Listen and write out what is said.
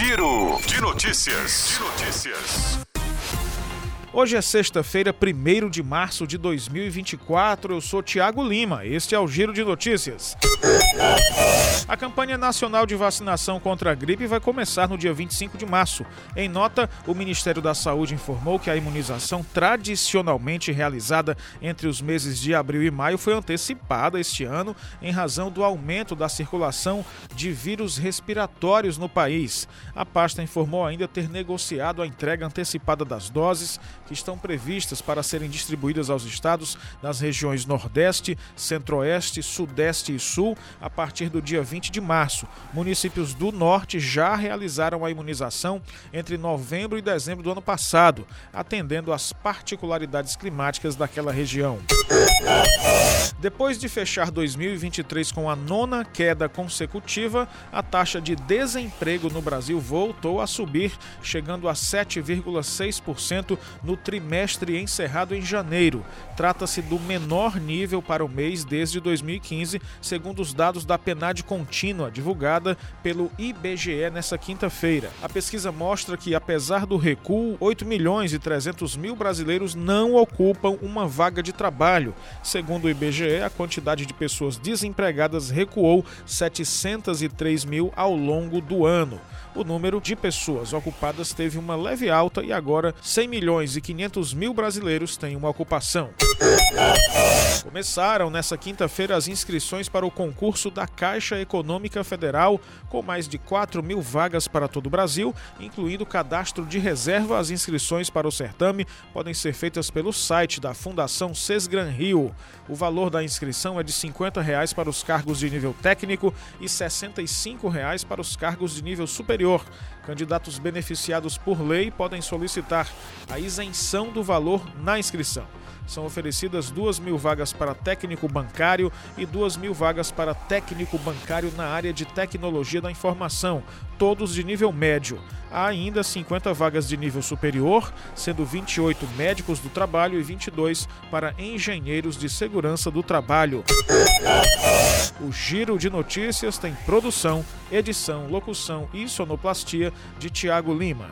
Giro de notícias. De notícias. Hoje é sexta-feira, 1 de março de 2024. Eu sou Tiago Lima. Este é o Giro de Notícias. A campanha nacional de vacinação contra a gripe vai começar no dia 25 de março. Em nota, o Ministério da Saúde informou que a imunização tradicionalmente realizada entre os meses de abril e maio foi antecipada este ano em razão do aumento da circulação de vírus respiratórios no país. A pasta informou ainda ter negociado a entrega antecipada das doses que estão previstas para serem distribuídas aos estados das regiões Nordeste, Centro-Oeste, Sudeste e Sul a partir do dia 20 20 de março. Municípios do Norte já realizaram a imunização entre novembro e dezembro do ano passado, atendendo às particularidades climáticas daquela região. Depois de fechar 2023 com a nona queda consecutiva, a taxa de desemprego no Brasil voltou a subir, chegando a 7,6% no trimestre encerrado em janeiro. Trata-se do menor nível para o mês desde 2015, segundo os dados da PNAD contínua divulgada pelo IBGE nessa quinta-feira. A pesquisa mostra que, apesar do recuo, 8 milhões e 300 mil brasileiros não ocupam uma vaga de trabalho. Segundo o IBGE, a quantidade de pessoas desempregadas recuou 703 mil ao longo do ano. O número de pessoas ocupadas teve uma leve alta e agora 100 milhões e 500 mil brasileiros têm uma ocupação. Começaram nessa quinta-feira as inscrições para o concurso da Caixa Econômica Federal, com mais de 4 mil vagas para todo o Brasil, incluindo cadastro de reserva. As inscrições para o certame podem ser feitas pelo site da Fundação Sesgran Rio. O valor da inscrição é de 50 reais para os cargos de nível técnico e 65 reais para os cargos de nível superior. Candidatos beneficiados por lei podem solicitar a isenção do valor na inscrição. São oferecidas duas mil vagas para técnico bancário e duas mil vagas para técnico bancário na área de tecnologia da informação, todos de nível médio. Há ainda 50 vagas de nível superior, sendo 28 médicos do trabalho e 22 para engenheiros de segurança do trabalho. O Giro de Notícias tem produção, edição, locução e sonoplastia de Tiago Lima.